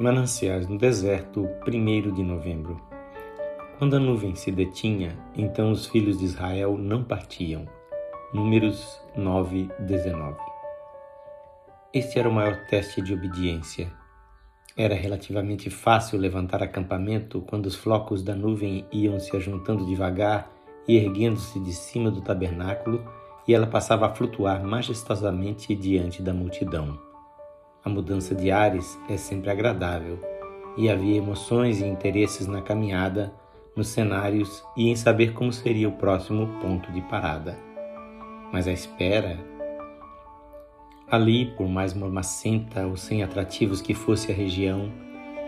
Mananciais no deserto, 1 de novembro. Quando a nuvem se detinha, então os filhos de Israel não partiam. Números 9, 19. Este era o maior teste de obediência. Era relativamente fácil levantar acampamento quando os flocos da nuvem iam se ajuntando devagar e erguendo-se de cima do tabernáculo, e ela passava a flutuar majestosamente diante da multidão. A mudança de ares é sempre agradável, e havia emoções e interesses na caminhada, nos cenários e em saber como seria o próximo ponto de parada. Mas a espera. Ali, por mais mormacenta ou sem atrativos que fosse a região,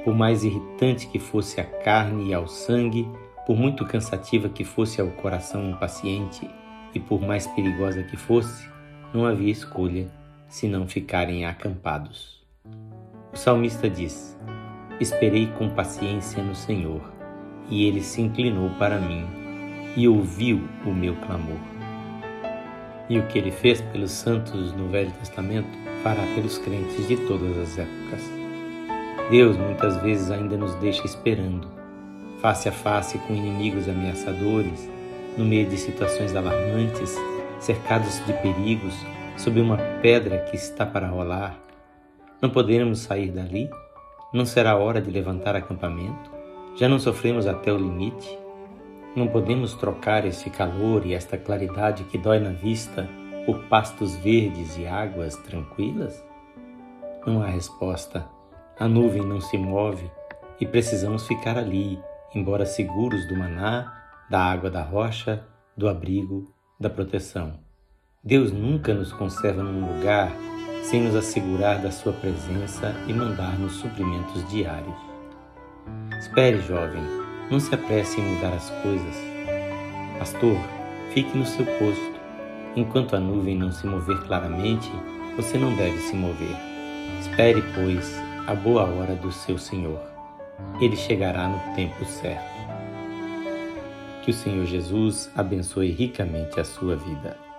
por mais irritante que fosse a carne e ao sangue, por muito cansativa que fosse ao coração impaciente e por mais perigosa que fosse, não havia escolha senão ficarem acampados. O salmista diz: Esperei com paciência no Senhor, e ele se inclinou para mim e ouviu o meu clamor. E o que ele fez pelos santos no Velho Testamento, fará pelos crentes de todas as épocas. Deus muitas vezes ainda nos deixa esperando, face a face com inimigos ameaçadores, no meio de situações alarmantes, cercados de perigos, sob uma pedra que está para rolar? Não poderemos sair dali? Não será hora de levantar acampamento? Já não sofremos até o limite? Não podemos trocar esse calor e esta claridade que dói na vista por pastos verdes e águas tranquilas? Não há resposta. A nuvem não se move e precisamos ficar ali, embora seguros do maná, da água da rocha, do abrigo, da proteção. Deus nunca nos conserva num lugar sem nos assegurar da Sua presença e mandar-nos suprimentos diários. Espere, jovem, não se apresse em mudar as coisas. Pastor, fique no seu posto. Enquanto a nuvem não se mover claramente, você não deve se mover. Espere, pois, a boa hora do seu Senhor. Ele chegará no tempo certo. Que o Senhor Jesus abençoe ricamente a sua vida.